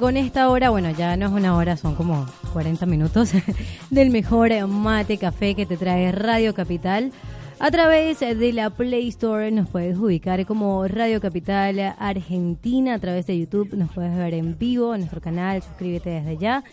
con esta hora, bueno, ya no es una hora, son como 40 minutos del mejor mate café que te trae Radio Capital. A través de la Play Store nos puedes ubicar como Radio Capital Argentina, a través de YouTube nos puedes ver en vivo en nuestro canal, suscríbete desde ya.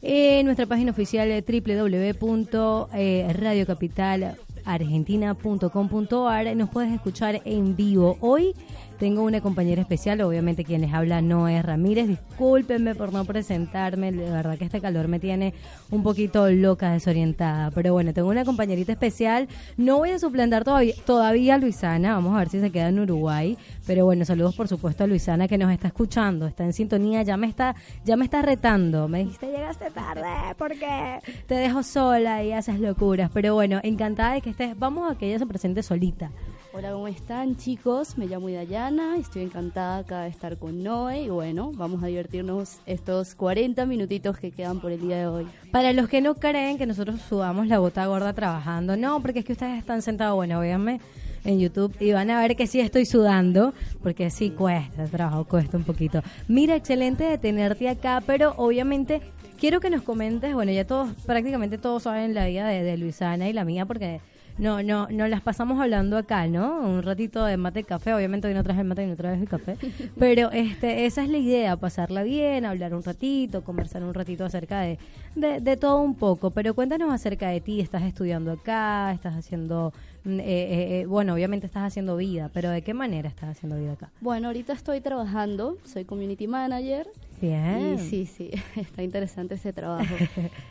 En nuestra página oficial www.radiocapitalargentina.com.ar nos puedes escuchar en vivo. Hoy tengo una compañera especial, obviamente quien les habla no es Ramírez. Discúlpenme por no presentarme, de verdad que este calor me tiene un poquito loca, desorientada. Pero bueno, tengo una compañerita especial. No voy a suplantar todavía, todavía a Luisana, vamos a ver si se queda en Uruguay. Pero bueno, saludos por supuesto a Luisana que nos está escuchando, está en sintonía, ya me está, ya me está retando. Me dijiste llegaste tarde porque te dejo sola y haces locuras. Pero bueno, encantada de que estés. Vamos a que ella se presente solita. Hola, ¿cómo están chicos? Me llamo Dayana, estoy encantada acá de estar con Noé y bueno, vamos a divertirnos estos 40 minutitos que quedan por el día de hoy. Para los que no creen que nosotros sudamos la bota gorda trabajando, no, porque es que ustedes están sentados, bueno, véanme en YouTube y van a ver que sí estoy sudando, porque sí cuesta, el trabajo cuesta un poquito. Mira, excelente de tenerte acá, pero obviamente quiero que nos comentes, bueno, ya todos, prácticamente todos saben la vida de, de Luisana y la mía, porque no, no, no las pasamos hablando acá, ¿no? Un ratito de mate y café, obviamente hoy no traje el mate y no traje el café, pero este, esa es la idea, pasarla bien, hablar un ratito, conversar un ratito acerca de, de, de todo un poco, pero cuéntanos acerca de ti, estás estudiando acá, estás haciendo, mm, eh, eh, eh, bueno, obviamente estás haciendo vida, pero ¿de qué manera estás haciendo vida acá? Bueno, ahorita estoy trabajando, soy community manager. Bien. Y sí, sí, está interesante ese trabajo.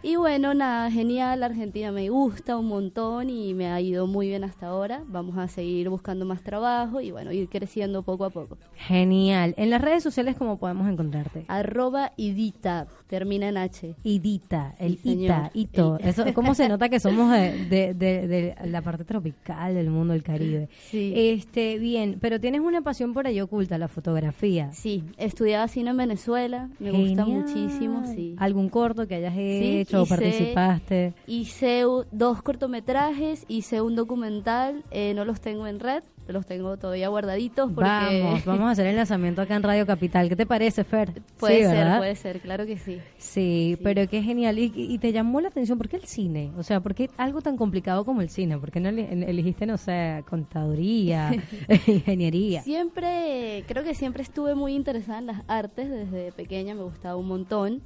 y bueno, nada, genial, Argentina me gusta un montón y me ha ido muy bien hasta ahora. Vamos a seguir buscando más trabajo y bueno, ir creciendo poco a poco. Genial. En las redes sociales, ¿cómo podemos encontrarte? Arroba Idita, termina en H. Idita, el Sí, Ita. Ito. El- Eso, ¿Cómo se nota que somos de, de- de- de la parte tropical del mundo del Caribe? Sí. Este, bien, pero tienes una pasión por ahí oculta, la fotografía. Sí, estudiaba cine en Venezuela, me gusta muchísimo, sí. ¿Algún corto que hayas Sí, hecho o participaste? Hice dos cortometrajes, hice un documental, eh, no los tengo en red, los tengo todavía guardaditos porque Vamos, vamos a hacer el lanzamiento acá en Radio Capital. ¿Qué te parece, Fer? puede Sí, ser, ¿verdad? puede ser, claro que sí. Sí, pero qué genial. Y, y te llamó la atención, ¿por qué el cine? O sea, ¿por qué algo tan complicado como el cine? ¿Por qué no ele- elegiste, no sé, contaduría, ingeniería? Siempre, creo que siempre estuve muy interesada en las artes, desde pequeña me gustaba un montón.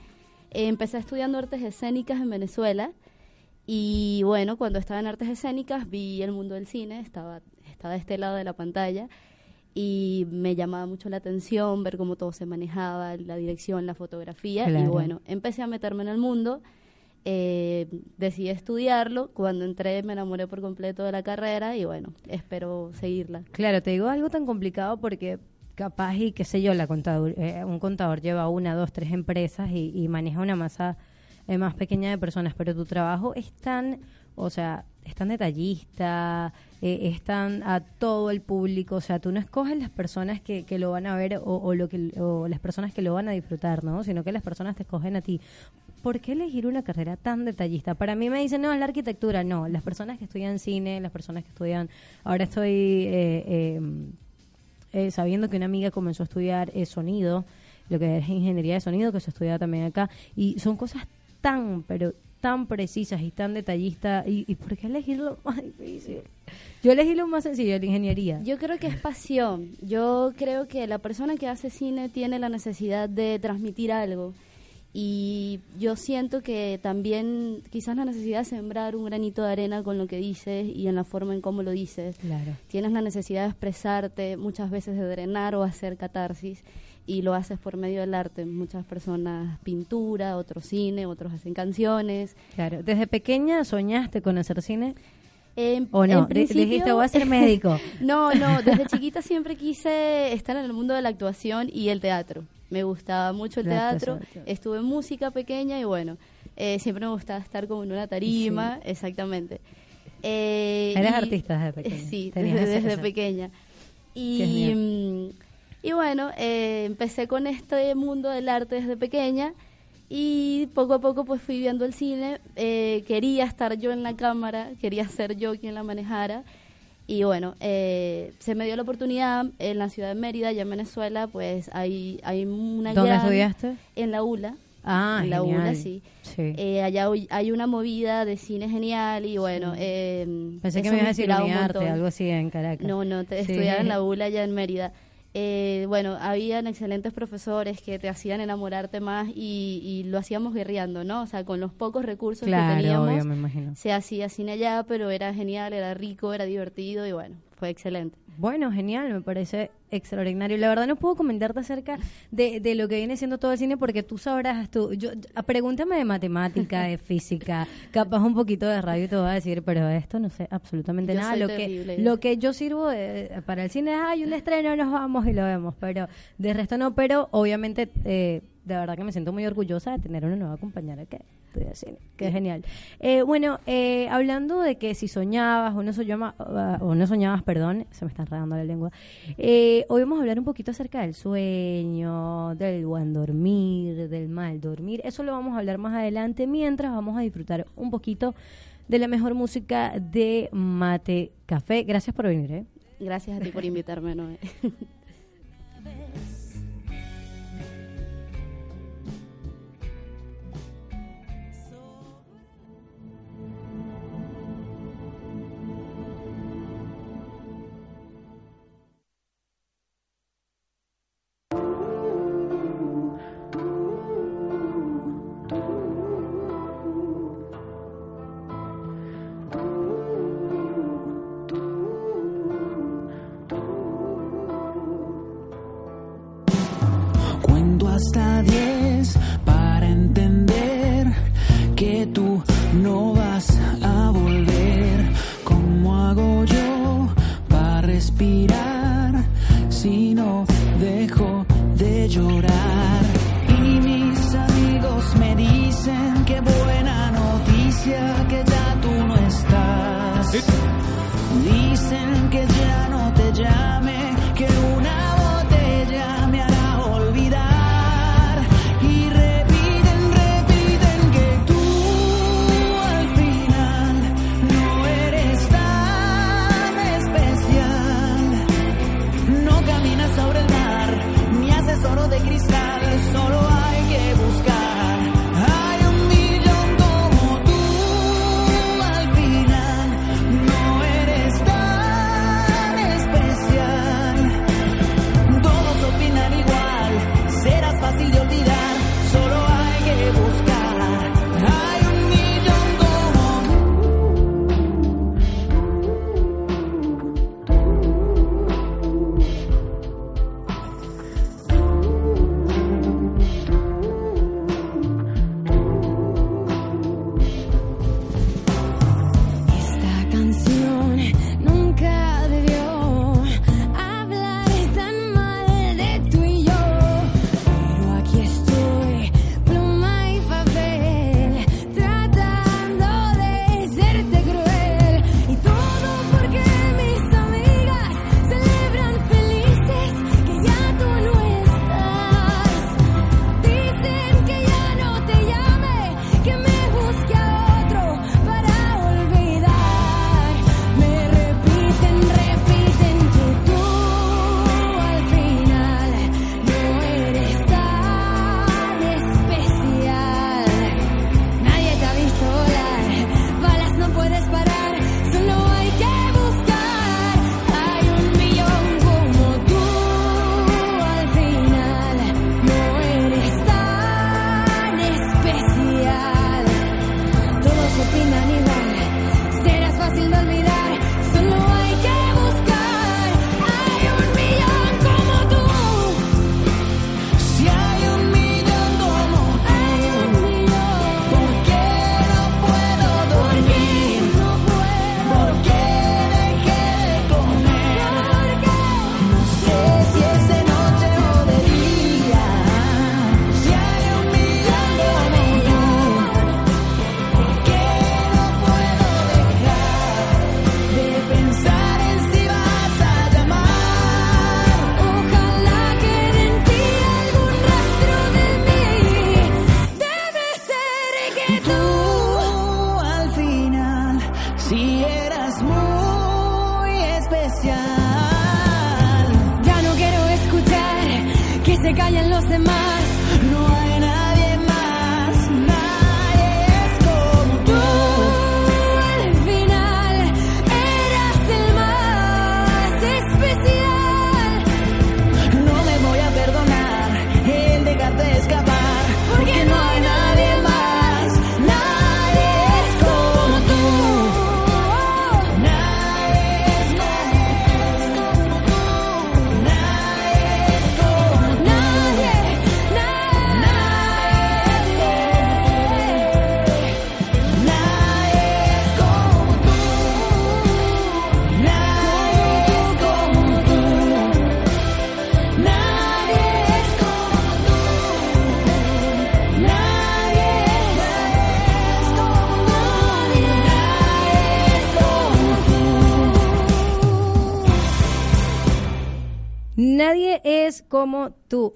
Eh, empecé estudiando artes escénicas en Venezuela y bueno, cuando estaba en artes escénicas vi el mundo del cine, estaba, estaba de este lado de la pantalla y me llamaba mucho la atención ver cómo todo se manejaba, la dirección, la fotografía y bueno, empecé a meterme en el mundo. eh, decidí estudiarlo, cuando entré me enamoré por completo de la carrera y bueno, espero seguirla. Claro, te digo algo tan complicado porque capaz y qué sé yo, la contador, eh, un contador lleva una, dos, tres empresas y, y maneja una masa eh, más pequeña de personas, pero tu trabajo es tan, o sea, es tan detallista, eh, es tan a todo el público, o sea, tú no escoges las personas que, que lo van a ver o, lo que, o las personas que lo van a disfrutar, ¿no? Sino que las personas te escogen a ti. ¿Por qué elegir una carrera tan detallista? Para mí me dicen, no, es la arquitectura. No, las personas que estudian cine, las personas que estudian... Ahora estoy eh, eh, eh, sabiendo que una amiga comenzó a estudiar eh, sonido, lo que es ingeniería de sonido, que se estudia también acá, y son cosas tan, pero tan precisas y tan detallistas. ¿Y, y por qué elegir lo más difícil? Yo elegí lo más sencillo, la ingeniería. Yo creo que es pasión. Yo creo que la persona que hace cine tiene la necesidad de transmitir algo. Y yo siento que también quizás la necesidad de sembrar un granito de arena con lo que dices y en la forma en cómo lo dices. Claro. Tienes la necesidad de expresarte, muchas veces de drenar o hacer catarsis y lo haces por medio del arte. Muchas personas pintura, otros cine, otros hacen canciones. Claro. ¿Desde pequeña soñaste con hacer cine? En- ¿O no? en Di- principio- Dijiste, voy a ser médico. No, no, desde chiquita siempre quise estar en el mundo de la actuación y el teatro. Me gustaba mucho el La teatro, actuación. estuve en música pequeña y bueno, Eh, siempre me gustaba estar como en una tarima, exactamente. Eh, Eres y- artista desde pequeña. Sí, Tenías desde, desde pequeña. Y, mm, y bueno, eh, empecé con este mundo del arte desde pequeña y poco a poco pues fui viendo el cine. Eh, quería estar yo en la cámara, quería ser yo quien la manejara. Y bueno, eh, se me dio la oportunidad en la ciudad de Mérida, allá en Venezuela, pues hay, hay una ¿Dónde gran- estudiaste? En la ULA. Ah, en la genial. ULA, sí. Sí. Eh, allá hay una movida de cine genial y bueno, eh, Pensé que me ibas a decir montón. algo así en Caracas. No, no, te, Sí. estudiaba en la ULA allá en Mérida. Eh, bueno, habían excelentes profesores que te hacían enamorarte más y, y lo hacíamos guerreando, ¿no? O sea, con los pocos recursos que teníamos, obvio, me imagino. se hacía cine allá, pero era genial, era rico, era divertido y bueno, fue excelente. Bueno, genial, me parece extraordinario. La verdad no puedo comentarte acerca de, de lo que viene siendo todo el cine porque tú sabrás, tú, yo, pregúntame de matemática, de física, capaz un poquito de radio y te voy a decir, pero esto no sé absolutamente Yo nada. Lo terrible. que, lo que yo sirvo de- para el cine es, hay un estreno, nos vamos y lo vemos, pero de resto no, pero obviamente eh, de verdad que me siento muy orgullosa de tener una nueva compañera que que es genial. Eh, bueno, eh, hablando de que si soñabas o no, soñaba- o no soñabas, perdón, se me está enredando la lengua, eh, hoy vamos a hablar un poquito acerca del sueño, del buen dormir, del mal dormir, eso lo vamos a hablar más adelante, mientras vamos a disfrutar un poquito de la mejor música de Mate Café. Gracias por venir, ¿eh? Gracias a ti por invitarme, Noé. Sobre el mar, ni haces oro de cristal, solo hay que buscar.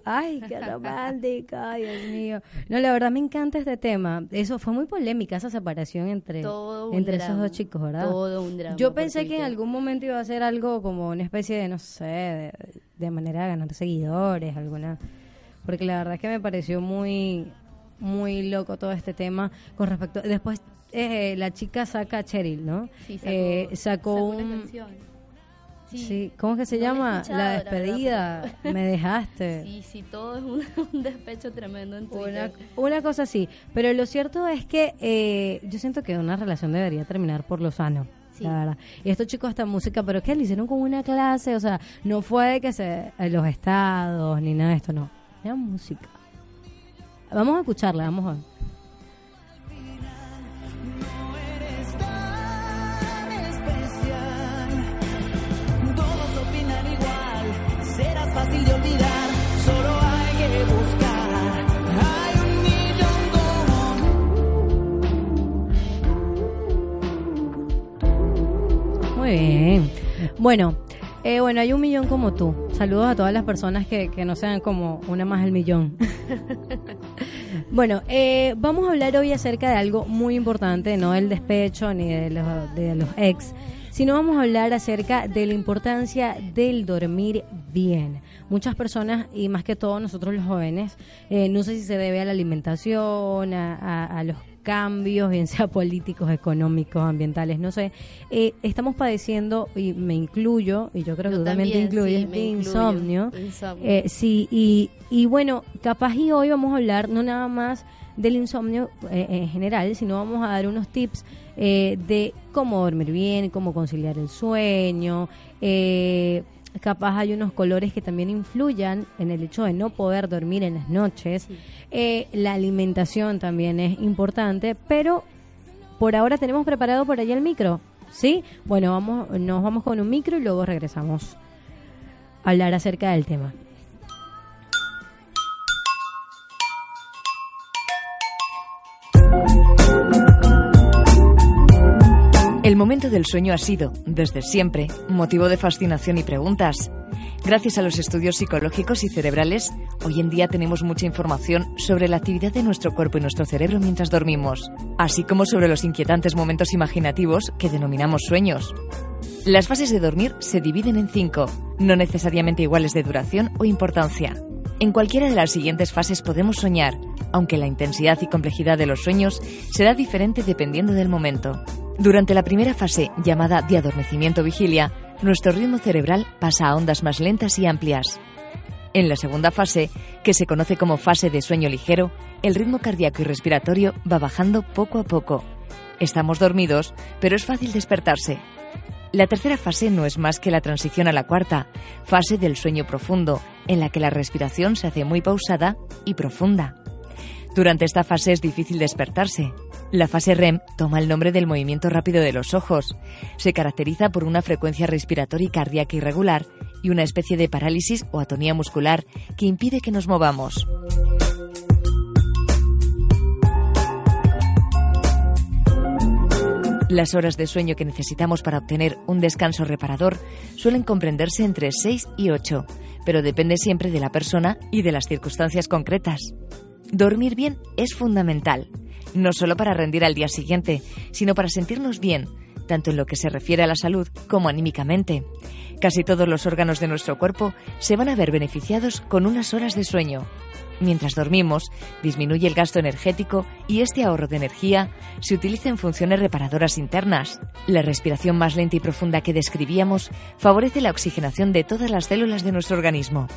Ay, qué romántica, Dios mío. No, la verdad me encanta este tema. Eso fue muy polémica esa separación entre, entre esos dos chicos, ¿verdad? Todo un drama Yo pensé que en algún momento iba a ser algo como una especie de, no sé, de, de manera de ganar seguidores, alguna. Porque la verdad es que me pareció muy, muy loco todo este tema con respecto. Después eh, la chica saca a Cheryl, ¿no? Sí, sacó, Eh, sacó una un. canción. Sí. ¿cómo es que se No llama? la despedida. pero- Me dejaste. Sí, sí, todo es un, un despecho tremendo en Una, Twitter. una cosa así. Pero lo cierto es que eh, yo siento que una relación debería terminar por lo sano. Sí. La verdad. Y estos chicos esta música, pero ¿qué? Le hicieron como una clase, o sea, no fue que se eh, los estados ni nada de esto, no. Era música. Vamos a escucharla, vamos a ver. Bueno, eh, bueno, hay un millón como tú. Saludos a todas las personas que, que no sean como una más el millón. bueno, eh, vamos a hablar hoy acerca de algo muy importante, no del despecho ni de los, de los ex, sino vamos a hablar acerca de la importancia del dormir bien. Muchas personas, y más que todo nosotros los jóvenes, eh, no sé si se debe a la alimentación, a, a- a los cambios, bien sea políticos, económicos, ambientales, no sé, eh, estamos padeciendo, y me incluyo, y yo creo que Yo tú también te sí, incluyes, insomnio. Insomnio. Eh, sí, y, y bueno, capaz y hoy vamos a hablar no nada más del insomnio eh, en general, sino vamos a dar unos tips eh, de cómo dormir bien, cómo conciliar el sueño. eh, capaz hay unos colores que también influyan en el hecho de no poder dormir en las noches. Eh, la alimentación también es importante, pero por ahora tenemos preparado por allá el micro. ¿Sí? Bueno, vamos, nos vamos con un micro y luego regresamos a hablar acerca del tema. El momento del sueño ha sido, desde siempre, motivo de fascinación y preguntas. Gracias a los estudios psicológicos y cerebrales, hoy en día tenemos mucha información sobre la actividad de nuestro cuerpo y nuestro cerebro mientras dormimos, así como sobre los inquietantes momentos imaginativos que denominamos sueños. Las fases de dormir se dividen en cinco, no necesariamente iguales de duración o importancia. En cualquiera de las siguientes fases podemos soñar, aunque la intensidad y complejidad de los sueños será diferente dependiendo del momento. Durante la primera fase, llamada de adormecimiento-vigilia, nuestro ritmo cerebral pasa a ondas más lentas y amplias. En la segunda fase, que se conoce como fase de sueño ligero, el ritmo cardíaco y respiratorio va bajando poco a poco. Estamos dormidos, pero es fácil despertarse. La tercera fase no es más que la transición a la cuarta, fase del sueño profundo, en la que la respiración se hace muy pausada y profunda. Durante esta fase es difícil despertarse. La fase REM toma el nombre del movimiento rápido de los ojos. Se caracteriza por una frecuencia respiratoria y cardíaca irregular y una especie de parálisis o atonía muscular que impide que nos movamos. Las horas de sueño que necesitamos para obtener un descanso reparador suelen comprenderse entre 6 y 8, pero depende siempre de la persona y de las circunstancias concretas. Dormir bien es fundamental, no solo para rendir al día siguiente, sino para sentirnos bien, tanto en lo que se refiere a la salud como anímicamente. Casi todos los órganos de nuestro cuerpo se van a ver beneficiados con unas horas de sueño. Mientras dormimos, disminuye el gasto energético y este ahorro de energía se utiliza en funciones reparadoras internas. La respiración más lenta y profunda que describíamos favorece la oxigenación de todas las células de nuestro organismo.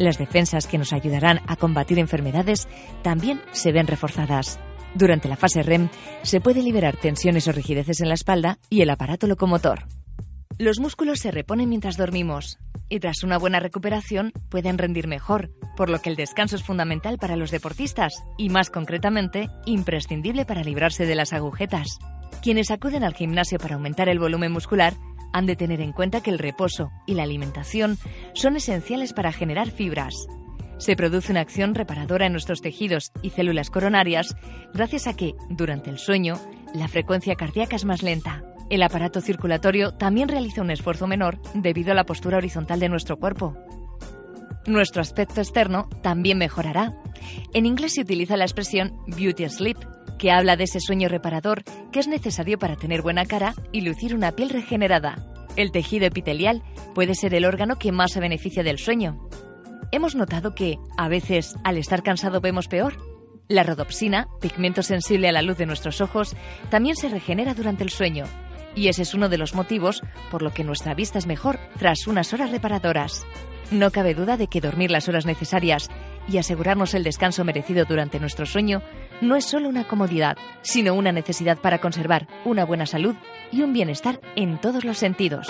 Las defensas que nos ayudarán a combatir enfermedades también se ven reforzadas. Durante la fase REM se puede liberar tensiones o rigideces en la espalda y el aparato locomotor. Los músculos se reponen mientras dormimos y tras una buena recuperación pueden rendir mejor, por lo que el descanso es fundamental para los deportistas y más concretamente imprescindible para librarse de las agujetas. Quienes acuden al gimnasio para aumentar el volumen muscular han de tener en cuenta que el reposo y la alimentación son esenciales para generar fibras. Se produce una acción reparadora en nuestros tejidos y células coronarias gracias a que, durante el sueño, la frecuencia cardíaca es más lenta. El aparato circulatorio también realiza un esfuerzo menor debido a la postura horizontal de nuestro cuerpo. Nuestro aspecto externo también mejorará. En inglés se utiliza la expresión beauty sleep, que habla de ese sueño reparador que es necesario para tener buena cara y lucir una piel regenerada. El tejido epitelial puede ser el órgano que más se beneficia del sueño. Hemos notado que, a veces, al estar cansado vemos peor. La rodopsina, pigmento sensible a la luz de nuestros ojos, también se regenera durante el sueño. Y ese es uno de los motivos por lo que nuestra vista es mejor tras unas horas reparadoras. No cabe duda de que dormir las horas necesarias y asegurarnos el descanso merecido durante nuestro sueño no es solo una comodidad, sino una necesidad para conservar una buena salud y un bienestar en todos los sentidos.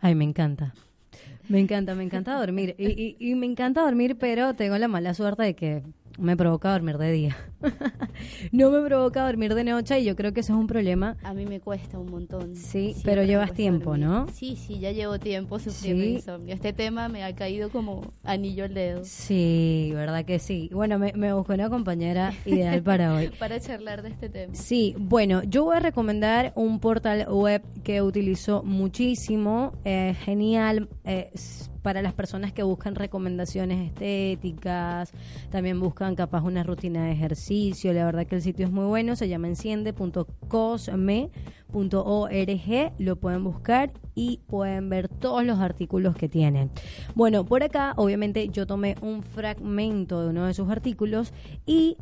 Ay, me encanta. Me encanta, me encanta dormir. Y, y- me encanta dormir, pero tengo la mala suerte de que me provoca dormir de día. no me provoca dormir de noche y yo creo que eso es un problema. A mí me cuesta un montón. Sí, Siempre pero llevas tiempo, dormir. ¿no? Sí, sí, ya llevo tiempo sufriendo Sí. insomnio. Este tema me ha caído como anillo al dedo. Sí, verdad que sí. Bueno, me, me busqué una compañera ideal para hoy. Para charlar de este tema. Sí, bueno, yo voy a recomendar un portal web que utilizo muchísimo, eh, genial eh, para las personas que buscan recomendaciones estéticas, también buscan capaz una rutina de ejercicio, la verdad que el sitio es muy bueno, se llama enciende.cosme.org, lo pueden buscar y pueden ver todos los artículos que tienen. Bueno, por acá obviamente yo tomé un fragmento de uno de sus artículos y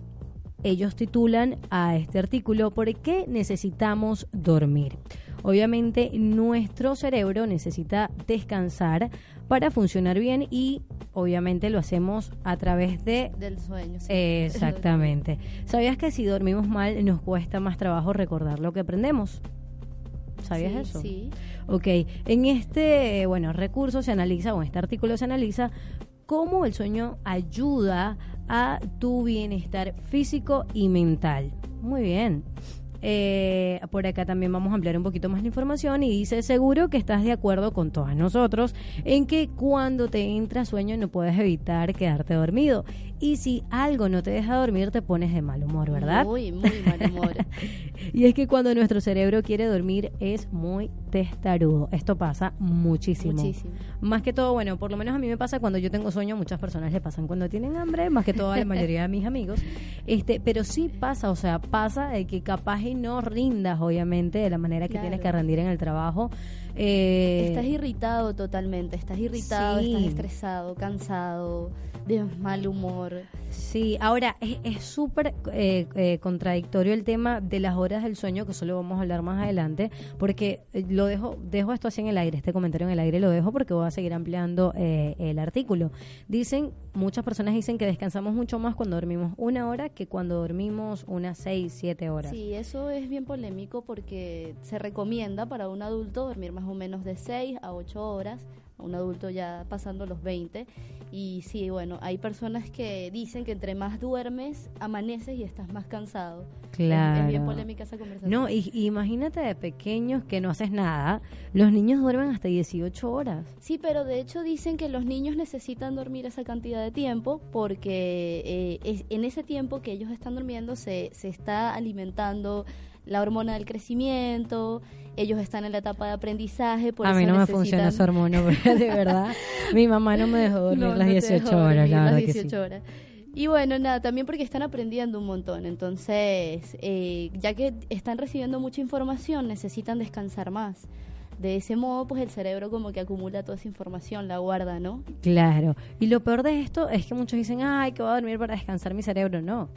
ellos titulan a este artículo ¿Por qué necesitamos dormir? Obviamente nuestro cerebro necesita descansar para funcionar bien y obviamente lo hacemos a través de... Del sueño. sí. Exactamente. ¿Sabías que si dormimos mal nos cuesta más trabajo recordar lo que aprendemos? ¿Sabías Sí, eso? Sí. Ok, en este bueno recurso se analiza, o en este artículo se analiza cómo el sueño ayuda a tu bienestar físico y mental. Muy bien. Eh, por acá también vamos a ampliar un poquito más la información y dice seguro que estás de acuerdo con todos nosotros en que cuando te entra sueño no puedes evitar quedarte dormido y si algo no te deja dormir te pones de mal humor, ¿verdad? Muy, muy mal humor. Y es que cuando nuestro cerebro quiere dormir es muy testarudo. Esto pasa muchísimo. Muchísimo. Más que todo, bueno, por lo menos a mí me pasa cuando yo tengo sueño, muchas personas le pasan cuando tienen hambre, más que todo a la mayoría de mis amigos. Este, pero sí pasa, o sea, pasa de que capaz y no rindas, obviamente, de la manera que Claro. tienes que rendir en el trabajo. Eh, Estás irritado totalmente, estás irritado, Sí. estás estresado, cansado, de mal humor. Sí, ahora es súper eh, eh, contradictorio el tema de las horas del sueño, que eso lo vamos a hablar más adelante, porque eh, lo dejo, dejo esto así en el aire, este comentario en el aire lo dejo porque voy a seguir ampliando eh, el artículo. Dicen, muchas personas dicen que descansamos mucho más cuando dormimos una hora que cuando dormimos unas seis, siete horas. Sí, eso es bien polémico porque se recomienda para un adulto dormir más o menos de 6 a 8 horas, a un adulto ya pasando los 20. Y sí, bueno, hay personas que dicen que entre más duermes, amaneces y estás más cansado. Claro. Es, bien polémica esa conversación. No, y, y imagínate de pequeños que no haces nada, los niños duermen hasta 18 horas. Sí, pero de hecho dicen que los niños necesitan dormir esa cantidad de tiempo porque eh, es- en ese tiempo que ellos están durmiendo se, se está alimentando la hormona del crecimiento, ellos están en la etapa de aprendizaje. Por a mí eso no me funciona esa hormona, de verdad, mi mamá no me dejó dormir No, las no te 18 dejo horas, la las que sí. 18 horas. Y bueno, nada, también porque están aprendiendo un montón. Entonces, eh, ya que están recibiendo mucha información, necesitan descansar más. De ese modo, pues el cerebro como que acumula toda esa información, la guarda, ¿no? Claro. Y lo peor de esto es que muchos dicen, ay, que voy a dormir para descansar mi cerebro. No.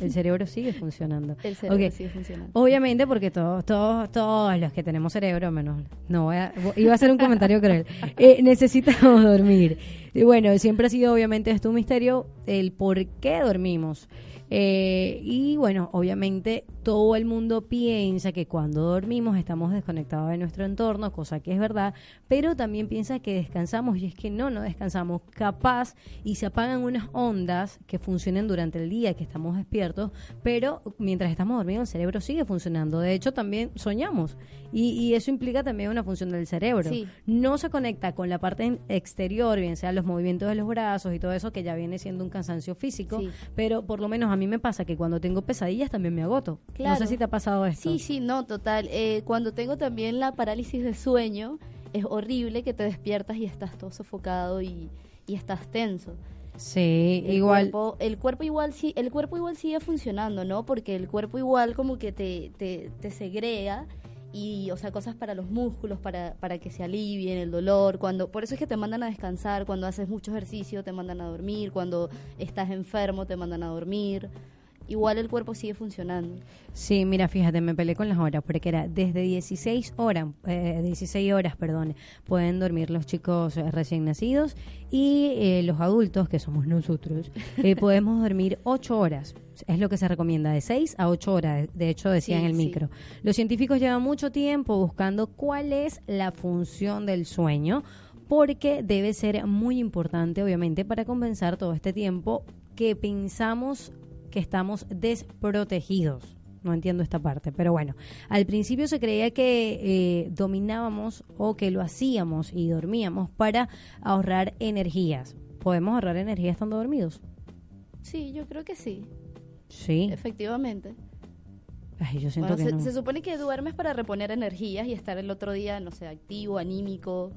El cerebro sigue funcionando. El cerebro sigue funcionando. Obviamente, porque todos, todos, todos los que tenemos cerebro, menos. No, voy a- iba a hacer un comentario cruel. Eh, necesitamos dormir. Y bueno, siempre ha sido, obviamente, esto un misterio, el por qué dormimos. Eh, y bueno, obviamente todo el mundo piensa que cuando dormimos estamos desconectados de nuestro entorno, cosa que es verdad, pero también piensa que descansamos y es que no, no descansamos. Capaz y se apagan unas ondas que funcionen durante el día, que estamos despiertos, pero mientras estamos dormidos el cerebro sigue funcionando. De hecho, también soñamos y, y eso implica también una función del cerebro. Sí. No se conecta con la parte exterior, bien sea los movimientos de los brazos y todo eso, que ya viene siendo un cansancio físico, Sí. pero por lo menos a mí me pasa que cuando tengo pesadillas también me agoto. No sé si te ha pasado esto. Sí, sí, no, total. Eh, cuando tengo también la parálisis de sueño, es horrible que te despiertas y estás todo sofocado y, y estás tenso. Sí, El igual. Cuerpo, el cuerpo igual sí, el cuerpo igual sigue funcionando, ¿no? Porque el cuerpo igual como que te, te, te segrega y, o sea, cosas para los músculos, para, para que se alivien el dolor. Cuando, por eso es que te mandan a descansar, cuando haces mucho ejercicio te mandan a dormir, cuando estás enfermo te mandan a dormir. Igual el cuerpo sigue funcionando. Sí, mira, fíjate, me peleé con las horas, porque era desde 16 horas, eh, 16 horas, perdón, pueden dormir los chicos eh, recién nacidos y eh, los adultos, que somos nosotros, eh, podemos dormir 8 horas. Es lo que se recomienda, de 6 a 8 horas, de hecho decía Sí, en el sí. micro. Los científicos llevan mucho tiempo buscando cuál es la función del sueño, porque debe ser muy importante, obviamente, para compensar todo este tiempo que pensamos que estamos desprotegidos. No entiendo esta parte, pero bueno, al principio se creía que eh, dominábamos o que lo hacíamos y dormíamos para ahorrar energías. ¿Podemos ahorrar energía estando dormidos? Sí, yo creo que sí, Sí. efectivamente. Ay, yo siento Bueno, que se, no. se supone que duermes para reponer energías y estar el otro día, no sé, activo, anímico.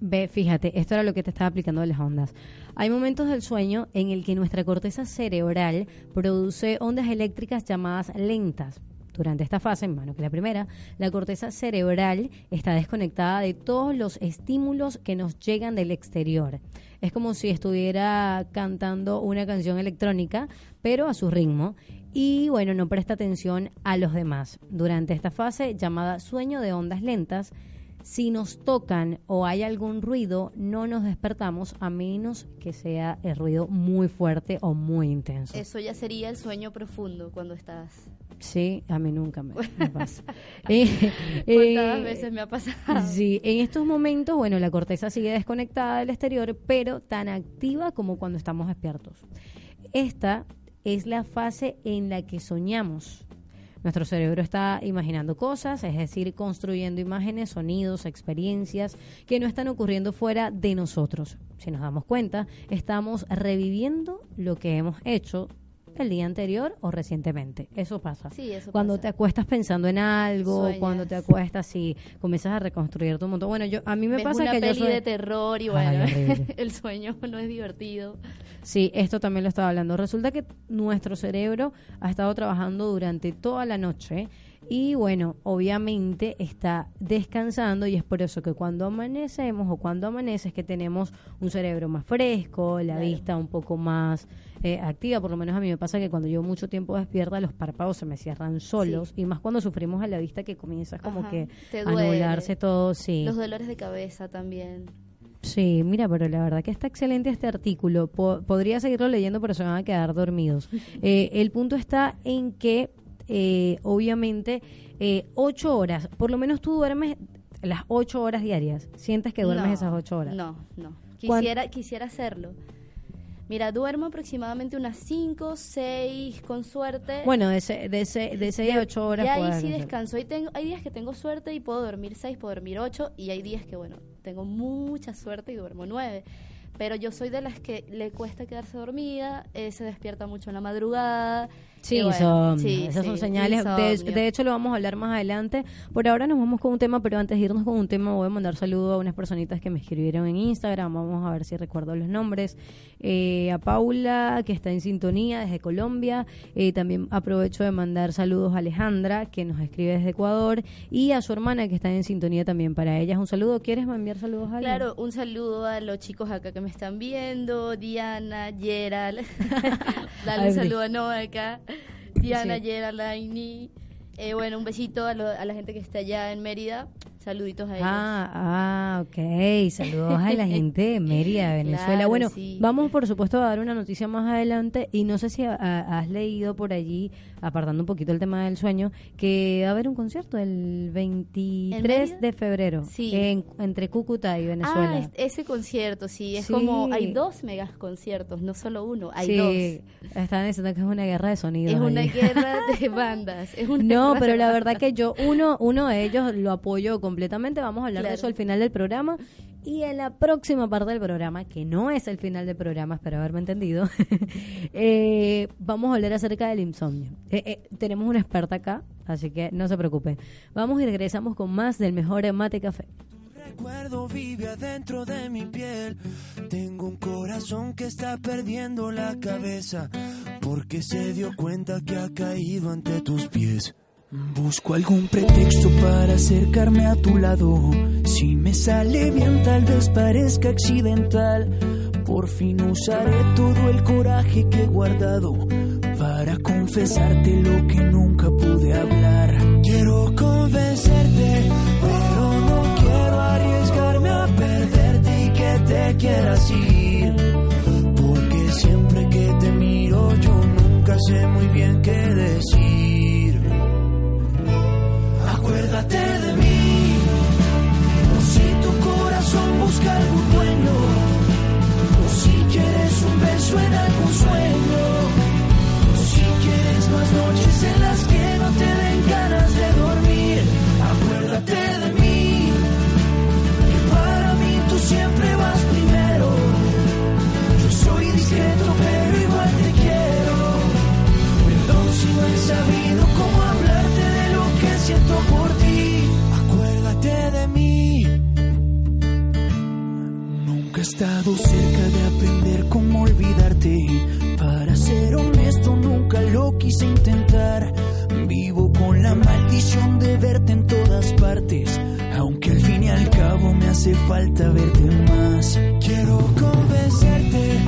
Ve, fíjate, esto era lo que te estaba aplicando de las ondas. Hay momentos del sueño en el que nuestra corteza cerebral produce ondas eléctricas llamadas lentas. Durante esta fase, bueno, que la primera, la corteza cerebral está desconectada de todos los estímulos que nos llegan del exterior. Es como si estuviera cantando una canción electrónica, pero a su ritmo. Y bueno, no presta atención a los demás. Durante esta fase, llamada sueño de ondas lentas, si nos tocan o hay algún ruido, no nos despertamos a menos que sea el ruido muy fuerte o muy intenso. Eso ya sería el sueño profundo cuando estás. Sí, a mí nunca me, me pasa. Eh, ¿Cuántas eh, veces me ha pasado? Sí, en estos momentos, bueno, la corteza sigue desconectada del exterior, pero tan activa como cuando estamos despiertos. Esta es la fase en la que soñamos. Nuestro cerebro está imaginando cosas, es decir, construyendo imágenes, sonidos, experiencias que no están ocurriendo fuera de nosotros. Si nos damos cuenta, estamos reviviendo lo que hemos hecho el día anterior o recientemente. Eso pasa. Sí, eso Cuando pasa. te acuestas pensando en algo, Sueñas. cuando te acuestas y comienzas a reconstruir tu mundo. Bueno, yo a mí me Ves pasa una que yo peli soy- de terror y bueno, el sueño no es divertido. Sí, esto también lo estaba hablando. Resulta que nuestro cerebro ha estado trabajando durante toda la noche y bueno, obviamente está descansando y es por eso que cuando amanecemos o cuando amaneces que tenemos un cerebro más fresco, la Claro. vista un poco más eh, activa, por lo menos a mí me pasa que cuando yo mucho tiempo despierta los párpados se me cierran solos y más cuando sufrimos a la vista que comienza como Ajá, que a anularse todo, sí. Los dolores de cabeza también. Sí, mira, pero la verdad que está excelente este artículo. Po- podría seguirlo leyendo, pero se van a quedar dormidos. Eh, el punto está en que, eh, obviamente, eh, ocho horas, por lo menos tú duermes las ocho horas diarias. Sientes que duermes No, esas ocho horas. No, no. ¿Cuán- Quisiera, quisiera hacerlo. Mira, duermo aproximadamente unas 5, 6 con suerte. Bueno, de, ese, de, ese, de seis a ocho horas. Y ahí sí hacer. descanso. Ahí tengo, hay días que tengo suerte y puedo dormir 6, puedo dormir 8 y hay días que, bueno, tengo mucha suerte y duermo 9. Pero yo soy de las que le cuesta quedarse dormida, eh, se despierta mucho en la madrugada Sí, bueno, sí, Esas son señales. De, de hecho, lo vamos a hablar más adelante. Por ahora nos vamos con un tema, pero antes de irnos con un tema, voy a mandar saludo a unas personitas que me escribieron en Instagram. Vamos a ver si recuerdo los nombres. Eh, a Paula, que está en sintonía desde Colombia. Eh, también aprovecho de mandar saludos a Alejandra, que nos escribe desde Ecuador. Y a su hermana, que está en sintonía también para ellas. Un saludo. ¿Quieres enviar saludos a alguien? Claro, un saludo a los chicos acá que me están viendo, Diana, Gerald, dale un saludo a Noah acá, Diana, Sí. Gerald, eh, bueno, un besito a, lo- a la gente que está allá en Mérida, saluditos a ellos. Ah, ah, ok. Saludos a la gente de Mérida, de Venezuela. Claro, bueno, sí. vamos por supuesto a dar una noticia más adelante y no sé si a- a- has leído por allí, apartando un poquito el tema del sueño, que va a haber un concierto el 23 Mérida? de febrero Sí. en- entre Cúcuta y Venezuela. Ah, es- ese concierto, sí, es Sí. como, hay dos megas conciertos, no solo uno, hay sí, dos. estaban diciendo que es una guerra de sonidos. Es una guerra de bandas. Es una No, pero la verdad que yo, uno, uno de ellos lo apoyo completamente. Vamos a hablar de eso al final del programa. Y en la próxima parte del programa, que no es el final del programa, espero haberme entendido, eh, vamos a hablar acerca del insomnio. Eh, eh, tenemos una experta acá, así que no se preocupen. Vamos y regresamos con más del mejor mate café. recuerdo vive adentro de mi piel. Tengo un corazón que está perdiendo la cabeza porque se dio cuenta que ha caído ante tus pies. Busco algún pretexto para acercarme a tu lado. Si me sale bien, tal vez parezca accidental. Por fin usaré todo el coraje que he guardado para confesarte lo que nunca pude hablar. Quiero convencerte, pero no quiero arriesgarme a perderte y que te quieras ir. Porque siempre que te miro yo nunca sé muy bien qué decir. De mí, o si tu corazón busca algún dueño, o si quieres un beso en algún sueño. Si quieres más noches en las que estado cerca de aprender cómo olvidarte. Para ser honesto, nunca lo quise intentar. Vivo con la maldición de verte en todas partes. Aunque al fin y al cabo me hace falta verte más. Quiero convencerte,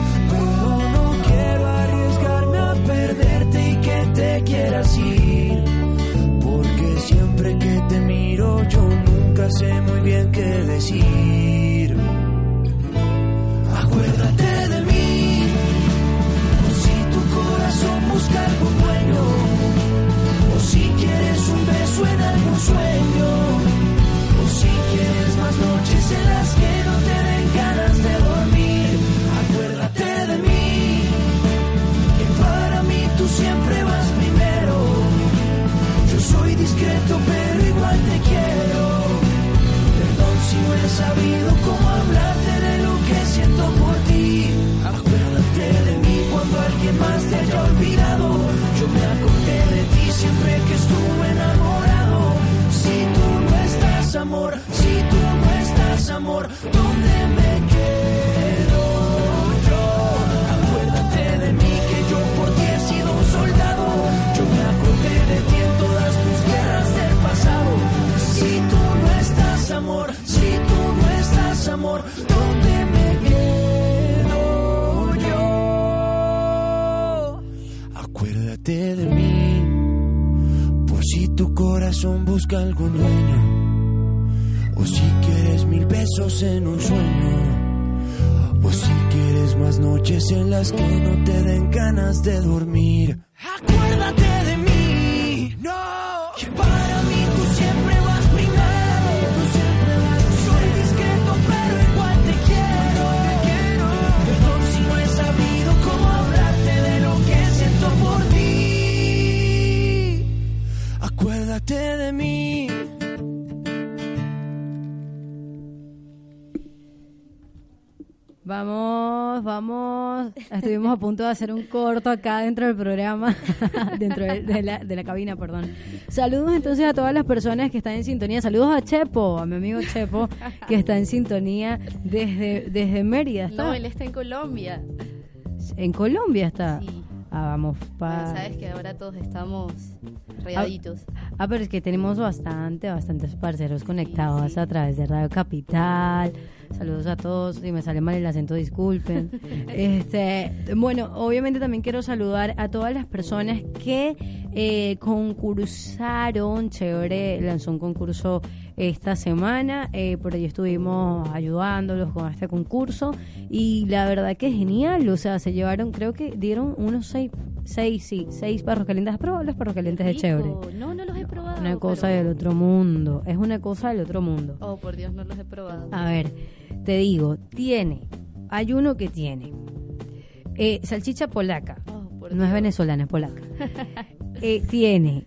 más noches en las que no te den ganas de dormir. Acuérdate de mí, no, que para mí tú siempre vas primero, tú siempre vas, soy discreto pero igual te quiero, te quiero. Perdón si no he sabido cómo hablarte de lo que siento por ti. Acuérdate de mí. Vamos, vamos. Estuvimos a punto de hacer un corto acá dentro del programa, dentro de, de la, de la cabina, perdón. Saludos entonces a todas las personas que están en sintonía. Saludos a Chepo, a mi amigo Chepo, que está en sintonía desde, desde Mérida. ¿está? No, él está en Colombia. En Colombia está. Sí. Ah, vamos, pa. Bueno, sabes que ahora todos estamos regaditos. Ah, pero es que tenemos bastante, bastantes parceros conectados sí. a través de Radio Capital. Saludos a todos. Si me sale mal el acento, disculpen. este, bueno, obviamente también quiero saludar a todas las personas que eh, concursaron. Chévere lanzó un concurso esta semana. eh, por ahí estuvimos ayudándolos con este concurso. Y la verdad que es genial. O sea, se llevaron, creo que dieron unos seis, seis, sí, seis perros calientes. ¿Has probado los perros calientes de chévere? No, no los he probado. Una cosa pero- del otro mundo. Es una cosa del otro mundo. Oh, por Dios, no los he probado. A ver, te digo, tiene. Hay uno que tiene. eh, salchicha polaca. Oh, No es venezolana, es polaca. Eh, tiene,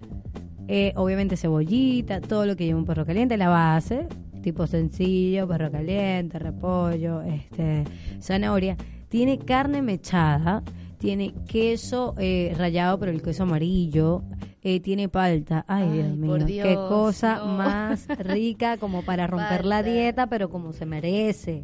eh, obviamente, cebollita, todo lo que lleva un perro caliente, la base, tipo sencillo, perro caliente, repollo, este, zanahoria. Tiene carne mechada, tiene queso eh, rallado, pero el queso amarillo. eh, tiene palta. Ay, Ay, Dios mío. Qué cosa no. más rica como para romper la dieta, pero como se merece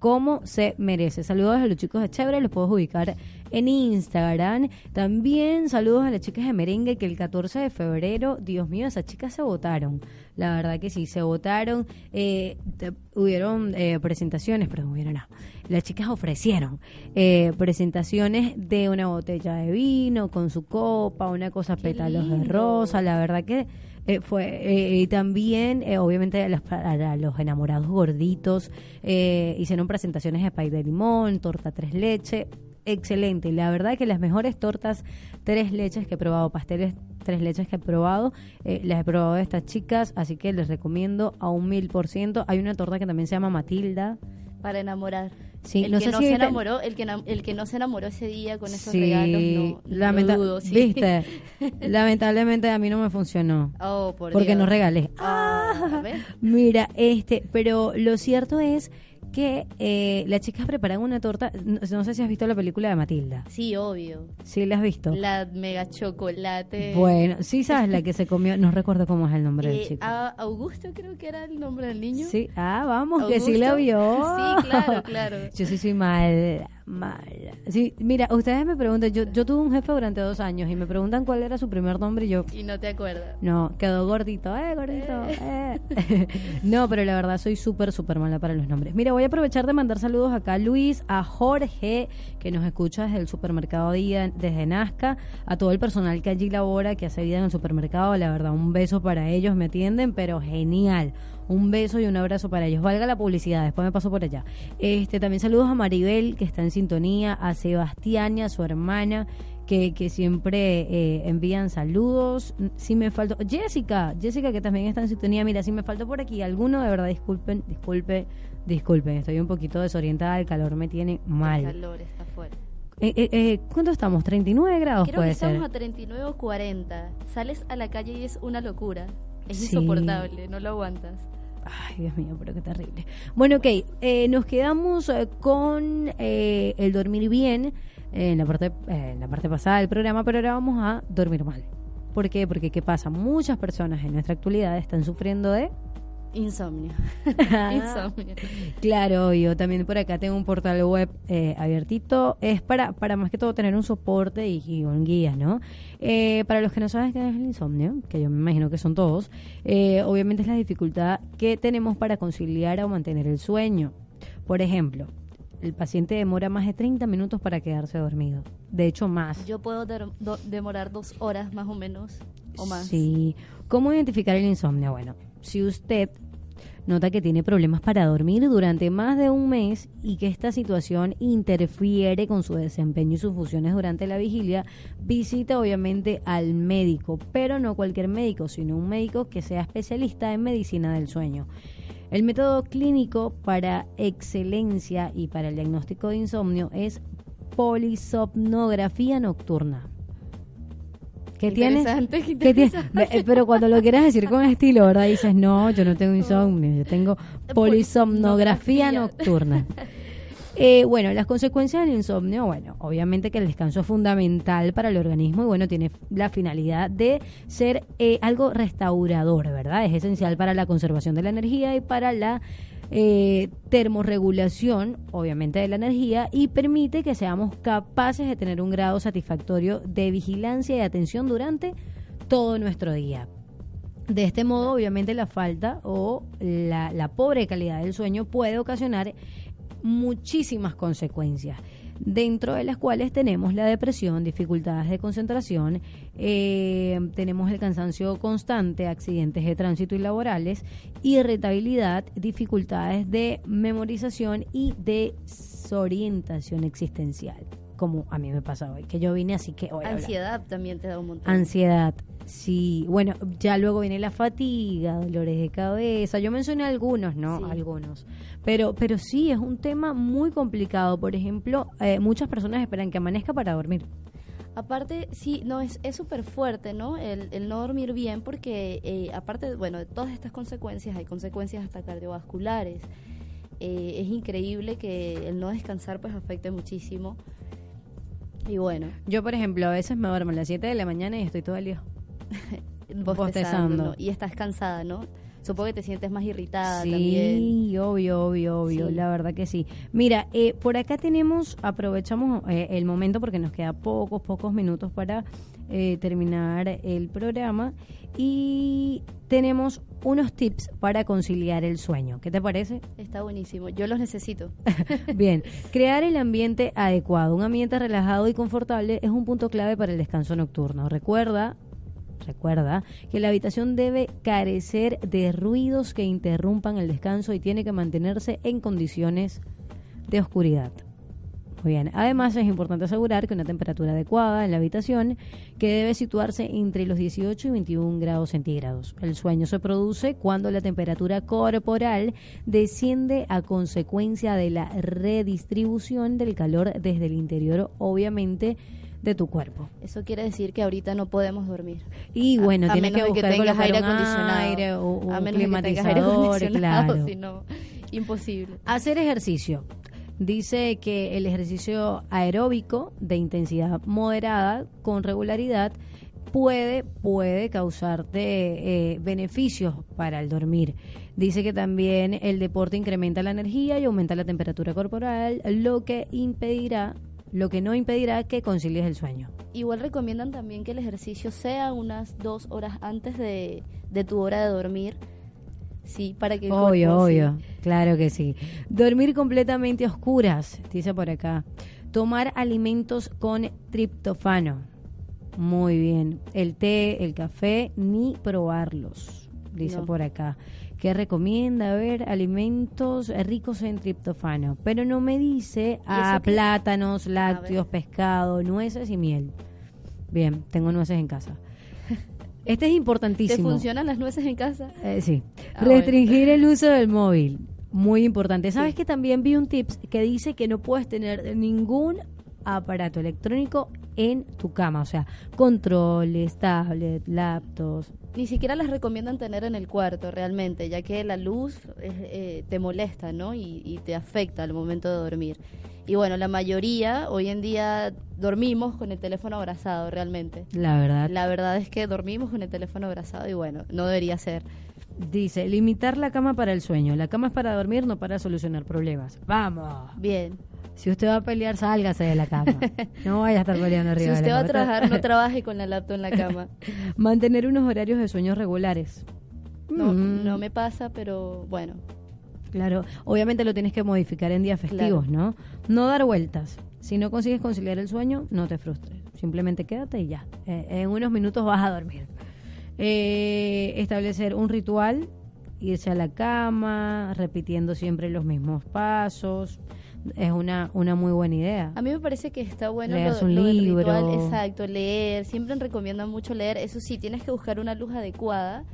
como se merece. Saludos a los chicos de Chévere, los puedo ubicar en Instagram. También saludos a las chicas de Merengue que el 14 de febrero, Dios mío, esas chicas se votaron. La verdad que sí, se votaron. Eh, hubieron eh, presentaciones, pero hubieron no. Las chicas ofrecieron eh, presentaciones de una botella de vino con su copa, una cosa pétalos de rosa. La verdad que eh, fue eh, y también eh, obviamente a los, los enamorados gorditos eh, hicieron presentaciones de pay de limón torta tres leche excelente. La verdad que las mejores tortas tres leches que he probado pasteles tres leches que he probado eh, las he probado de estas chicas así que les recomiendo a un mil por ciento. Hay una torta que también se llama Matilda. Para enamorar. Sí, el no que sé no si se enamoró, el que, el que no se enamoró ese día con esos sí regalos, no, lamenta- lo dudo, sí. viste lamentablemente a mí no me funcionó Oh, por porque Dios. no regalé Ah. Mira, este, pero lo cierto es que eh, las chicas preparan una torta. No, no sé si has visto la película de Matilda. Sí, obvio. Sí, la has visto. La mega chocolate. Bueno, sí sabes la que se comió. No recuerdo cómo es el nombre del Eh, chico. a- Augusto creo que era el nombre del niño. Sí, ah, vamos, que sí la vio. Sí, claro, claro. Yo sí soy mala, mala. Sí, mira, ustedes me preguntan, yo, yo tuve un jefe durante dos años y me preguntan cuál era su primer nombre y yo, Y no te acuerdas. No, quedó gordito, eh, gordito, eh. no, pero la verdad soy súper, súper mala para los nombres. Mira, voy a aprovechar de mandar saludos acá a Luis, a Jorge, que nos escucha desde el supermercado Día, desde Nazca, a todo el personal que allí labora, que hace vida en el supermercado. La verdad, un beso para ellos, me atienden, pero genial. Un beso y un abrazo para ellos. Valga la publicidad, después me paso por allá. Este, también saludos a Maribel, que está en sintonía, a Sebastián y a su hermana, que, que siempre eh, envían saludos. Si me faltó, Jessica, Jessica que también está en sintonía, mira, si me faltó por aquí alguno, de verdad, disculpen, disculpen, disculpen, estoy un poquito desorientada, el calor me tiene El mal. calor está fuerte. Eh, eh, eh, ¿Cuánto estamos? ¿39 grados Creo que puede estamos ser? a 39 o 40. Sales a la calle y es una locura. Es Sí. insoportable, no lo aguantas. Ay, Dios mío, pero qué terrible. Bueno, ok, eh, nos quedamos eh, con eh, el dormir bien eh, en la parte eh, en la parte pasada del programa, pero ahora vamos a dormir mal. ¿Por qué? Porque ¿qué pasa? Muchas personas en nuestra actualidad están sufriendo de... Insomnio. Insomnio. Claro, yo también por acá tengo un portal web eh, abiertito. Es para, para más que todo tener un soporte y, y un guía, ¿no? Eh, para los que no saben qué es el insomnio, que yo me imagino que son todos, eh, obviamente es la dificultad que tenemos para conciliar o mantener el sueño. Por ejemplo, el paciente demora más de 30 minutos para quedarse dormido. De hecho, más. Yo puedo do- demorar dos horas más o menos o más. Sí. ¿Cómo identificar el insomnio? Bueno, si usted nota que tiene problemas para dormir durante más de un mes y que esta situación interfiere con su desempeño y sus funciones durante la vigilia, visita obviamente al médico, pero no cualquier médico, sino un médico que sea especialista en medicina del sueño. El método clínico para excelencia y para el diagnóstico de insomnio es polisomnografía nocturna. ¿Qué tienes? ¿Qué tienes? Pero cuando lo quieres decir con estilo, ¿verdad? Dices, no, yo no tengo insomnio, yo tengo polisomnografía Polisomnografía. nocturna. Eh, bueno, las consecuencias del insomnio, bueno, obviamente que el descanso es fundamental para el organismo y bueno, tiene la finalidad de ser eh, algo restaurador, ¿verdad? Es esencial para la conservación de la energía y para la eh, termorregulación, obviamente, de la energía y permite que seamos capaces de tener un grado satisfactorio de vigilancia y atención durante todo nuestro día. De este modo, obviamente, la falta o la, la pobre calidad del sueño puede ocasionar muchísimas consecuencias, dentro de las cuales tenemos la depresión, dificultades de concentración, eh, tenemos el cansancio constante, accidentes de tránsito y laborales, irritabilidad, dificultades de memorización y desorientación existencial, como a mí me pasa hoy, que yo vine así que hoy... Ansiedad también te da un montón. Ansiedad, sí. Bueno, ya luego viene la fatiga, dolores de cabeza. Yo mencioné algunos, ¿no? Sí. Algunos. Pero, pero sí, es un tema muy complicado. Por ejemplo, eh, muchas personas esperan que amanezca para dormir. Aparte, sí, no, es es súper fuerte, ¿no? El, el no dormir bien porque, eh, aparte, bueno, de todas estas consecuencias, hay consecuencias hasta cardiovasculares. Eh, es increíble que el no descansar pues afecte muchísimo. Y bueno, Yo, por ejemplo, a veces me duermo a las 7 de la mañana y estoy todo el día. bostezando. Y estás cansada, ¿no? Supongo que te sientes más irritada también. Sí, obvio, obvio, obvio, Sí. la verdad que sí. Mira, eh, por acá tenemos, aprovechamos eh, el momento porque nos queda pocos, pocos minutos para eh, terminar el programa y tenemos unos tips para conciliar el sueño. ¿Qué te parece? Está buenísimo. Yo los necesito. Bien, crear el ambiente adecuado, un ambiente relajado y confortable es un punto clave para el descanso nocturno. Recuerda, recuerda que la habitación debe carecer de ruidos que interrumpan el descanso y tiene que mantenerse en condiciones de oscuridad. Muy bien. Además, es importante asegurar que una temperatura adecuada en la habitación que debe situarse entre los 18 y 21 grados centígrados. El sueño se produce cuando la temperatura corporal desciende a consecuencia de la redistribución del calor desde el interior, obviamente, de tu cuerpo. Eso quiere decir que ahorita no podemos dormir. Y bueno, a tienes que buscar tengas colocar aire acondicionado. aire o a menos de que tengas aire climatizador, acondicionado, claro. si no, imposible. Hacer ejercicio. Dice que el ejercicio aeróbico de intensidad moderada con regularidad puede, puede causarte eh, beneficios para el dormir. Dice que también el deporte incrementa la energía y aumenta la temperatura corporal, lo que impedirá, lo que no impedirá que concilies el sueño. Igual recomiendan también que el ejercicio sea unas dos horas antes de, de tu hora de dormir. Sí, para que Obvio, sí. obvio, claro que sí. Dormir completamente a oscuras, dice por acá. Tomar alimentos con triptofano. Muy bien. El té, el café, ni probarlos, dice No. por acá. Que recomienda ver alimentos ricos en triptofano, pero no me dice a plátanos, lácteos, pescado, nueces y miel. Bien, tengo nueces en casa. Este es ¿Te importantísimo. funcionan las nueces en casa? Eh, sí. Ah, bueno. Restringir el uso del móvil. Muy importante. ¿Sabes Sí. que también vi un tips que dice que no puedes tener ningún aparato electrónico en tu cama? O sea, controles, tablet, laptops. Ni siquiera las recomiendan tener en el cuarto realmente, ya que la luz es, eh, te molesta, ¿no? Y, y te afecta al momento de dormir. Y bueno, la mayoría hoy en día dormimos con el teléfono abrazado realmente. La verdad. La verdad es que dormimos con el teléfono abrazado y bueno, no debería ser. Dice, limitar la cama para el sueño. La cama es para dormir, no para solucionar problemas. Vamos. Bien. Si usted va a pelear, sálgase de la cama. No vaya a estar peleando arriba Si de usted la va a trabajar, no trabaje con la laptop en la cama. Mantener unos horarios de sueño regulares. No, Mm. no me pasa, pero bueno. Claro, obviamente lo tienes que modificar en días festivos, ¿no? No dar vueltas. Si no consigues conciliar el sueño, no te frustres. Simplemente quédate y ya. Eh, en unos minutos vas a dormir. Eh, establecer un ritual, irse a la cama, repitiendo siempre los mismos pasos. Es una, una muy buena idea. A mí me parece que está bueno Leerse lo, un lo libro. ritual, exacto, leer. Siempre recomiendan mucho leer. Eso sí, tienes que buscar una luz adecuada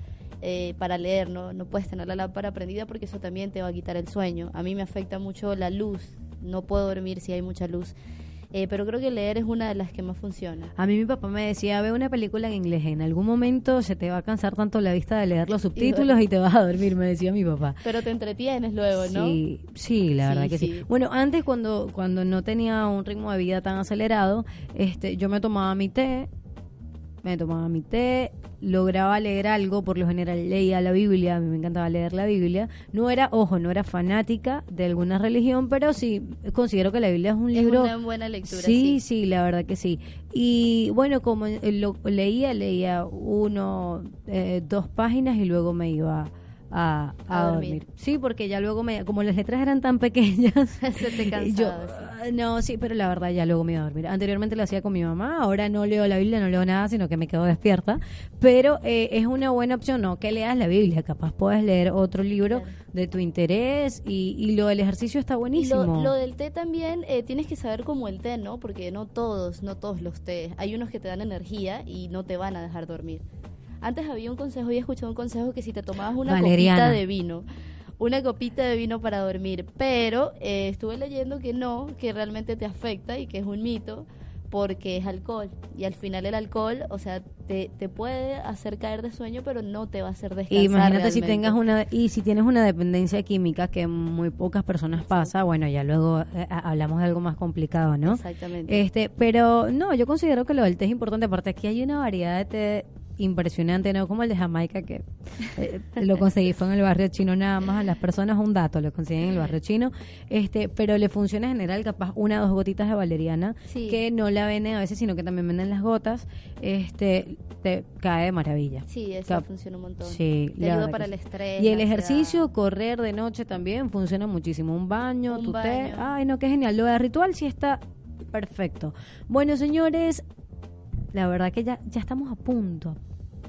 eh, para leer. No, no puedes tener la lámpara prendida porque eso también te va a quitar el sueño. A mí me afecta mucho la luz. No puedo dormir si hay mucha luz. Eh, pero creo que leer es una de las que más funciona. A mí mi papá me decía, ve una película en inglés, en algún momento se te va a cansar tanto la vista de leer los subtítulos y te vas a dormir, me decía mi papá. Pero te entretienes luego, ¿no? Sí, sí, la Sí, verdad que sí. sí. Bueno, antes cuando cuando no tenía un ritmo de vida tan acelerado, este, yo me tomaba mi té, me tomaba mi té, lograba leer algo, por lo general leía la Biblia, a mí me encantaba leer la Biblia. No era, ojo, no era fanática de alguna religión, pero sí considero que la Biblia es un Es libro una buena lectura, Sí, sí. sí, la verdad que sí. Y bueno, como eh, lo leía, leía uno, eh, dos páginas y luego me iba a, a A dormir. dormir. Sí, porque ya luego me, como las letras eran tan pequeñas, Se te yo, cansaba, sí. ah, no, sí, pero la verdad ya luego me iba a dormir. Anteriormente lo hacía con mi mamá, ahora no leo la Biblia, no leo nada, sino que me quedo despierta. Pero eh, es una buena opción, no que leas la Biblia, capaz puedes leer otro libro Claro. de tu interés y, y lo del ejercicio está buenísimo. lo, lo del té también eh, tienes que saber como el té, ¿no? Porque no todos, no todos los té. Hay unos que te dan energía y no te van a dejar dormir. Antes había un consejo y he escuchado un consejo que si te tomabas una Valeriana. copita de vino, una copita de vino para dormir, pero eh, estuve leyendo que no, que realmente te afecta y que es un mito porque es alcohol y al final el alcohol, o sea, te, te puede hacer caer de sueño, pero no te va a hacer descansar. Imagínate si tengas una y si tienes una dependencia química que muy pocas personas pasa, bueno, ya luego eh, hablamos de algo más complicado, ¿no? Exactamente. Este, pero no, yo considero que lo del té es importante, aparte aquí hay una variedad de té impresionante, no como el de Jamaica que eh, lo conseguí fue en el barrio chino nada más a las personas un dato, lo consiguen en el barrio chino, este, pero le funciona en general capaz una o dos gotitas de valeriana Sí. que no la venden a veces, sino que también venden las gotas, este, te cae de maravilla. Sí, eso Cap- funciona un montón. Sí, te ayuda para el estrés. Y el ejercicio, correr de noche también funciona muchísimo. Un baño, Un tu té. baño. Ay, no, qué genial. Lo de ritual sí está perfecto. Bueno, señores, la verdad que ya, ya estamos a punto,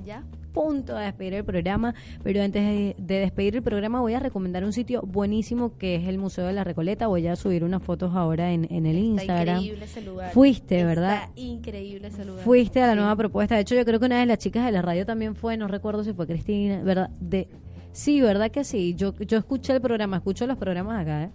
¿Ya? punto de despedir el programa, pero antes de, de despedir el programa voy a recomendar un sitio buenísimo que es el Museo de la Recoleta. Voy a subir unas fotos ahora en, en el Está Instagram. increíble ese lugar. Fuiste, Está ¿verdad? increíble ese lugar. Fuiste a la Sí. nueva propuesta. De hecho, yo creo que una de las chicas de la radio también fue, no recuerdo si fue Cristina, ¿verdad? De, sí, ¿verdad que sí? Yo, yo escuché el programa, escucho los programas acá, ¿eh?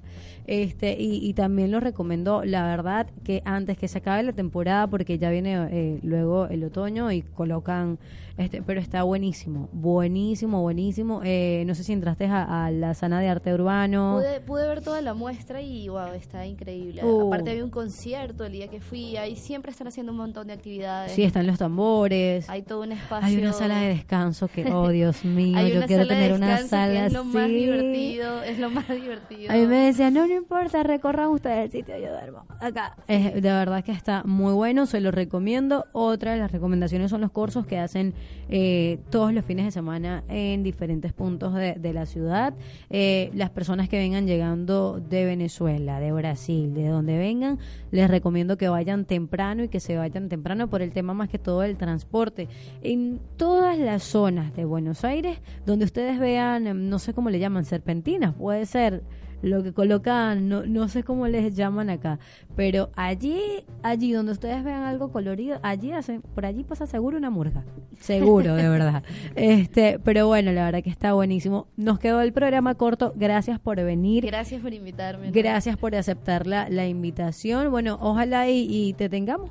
Este, y, y también lo recomendó, la verdad, que antes que se acabe la temporada, porque ya viene eh, luego el otoño y colocan, este, pero está buenísimo, buenísimo, buenísimo. Eh, no sé si entraste a, a la sana de arte urbano. Pude, pude ver toda la muestra y wow, está increíble. Uh. Aparte había un concierto el día que fui, ahí siempre están haciendo un montón de actividades. Sí, están los tambores. Hay todo un espacio. Hay una sala de descanso que, oh Dios mío, yo quiero tener una sala que es lo más así. divertido, es lo más divertido. A mí me decían, no, no importa, recorran ustedes el sitio, yo duermo acá. Es, de verdad que está muy bueno, se lo recomiendo. Otra de las recomendaciones son los cursos que hacen eh, todos los fines de semana en diferentes puntos de, la ciudad. Eh, las personas que vengan llegando de Venezuela, de Brasil, de donde vengan, les recomiendo que vayan temprano y que se vayan temprano por el tema más que todo del transporte. En todas las zonas de Buenos Aires, donde ustedes vean, no sé cómo le llaman, serpentinas, puede ser lo que colocan, no, no sé cómo les llaman acá, pero allí, allí donde ustedes vean algo colorido, allí hacen, por allí pasa seguro una murga, seguro, de verdad. Este, pero bueno, la verdad que está buenísimo. Nos quedó el programa corto, gracias por venir. Gracias por invitarme. Gracias por aceptar la, la invitación. Bueno, ojalá y, y te tengamos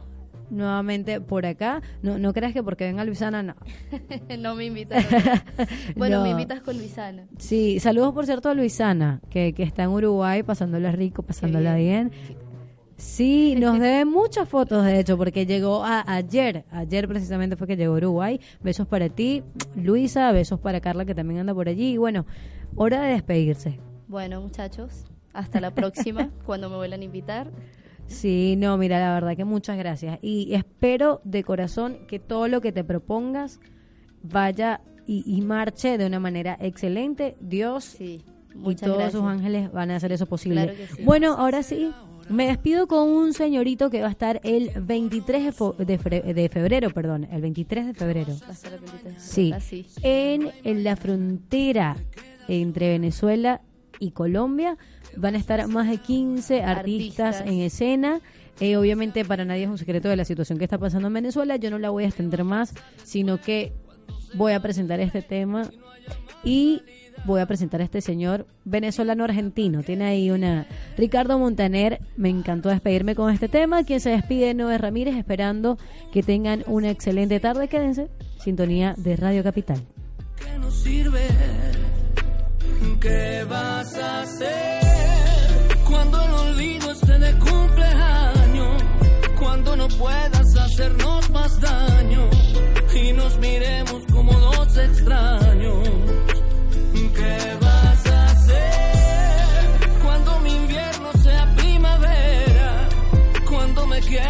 nuevamente por acá. No, no creas que porque venga Luisana, no. no me invitaron. bueno, No. me invitas con Luisana. Sí, saludos por cierto a Luisana, que, que está en Uruguay pasándola rico, pasándola bien. Sí, nos debe muchas fotos, de hecho, porque llegó a, ayer, ayer precisamente fue que llegó a Uruguay. Besos para ti, Luisa, besos para Carla, que también anda por allí. Y bueno, hora de despedirse. Bueno, muchachos, hasta la próxima, cuando me vuelvan a invitar. Sí, no, mira, la verdad que muchas gracias. Y espero de corazón que todo lo que te propongas vaya y, y marche de una manera excelente. Dios Sí, y todos gracias. sus ángeles van a hacer eso posible. Claro que sí. Bueno, ahora sí, me despido con un señorito que va a estar el 23 de, febrero, perdón, el 23 de febrero. Va a estar el 23, Sí, así. en, en la frontera entre Venezuela y Colombia van a estar más de 15 artistas, Artistas. en escena. Eh, obviamente para nadie es un secreto de la situación que está pasando en Venezuela. Yo no la voy a extender más, sino que voy a presentar este tema y voy a presentar a este señor venezolano argentino. Tiene ahí una Ricardo Montaner. Me encantó despedirme con este tema. Quien se despide no es Ramírez, esperando que tengan una excelente tarde. Quédense, sintonía de Radio Capital. que no sirve. ¿Qué vas a hacer cuando el olvido esté de cumpleaños? Cuando no puedas hacernos más daño y nos miremos como dos extraños. ¿Qué vas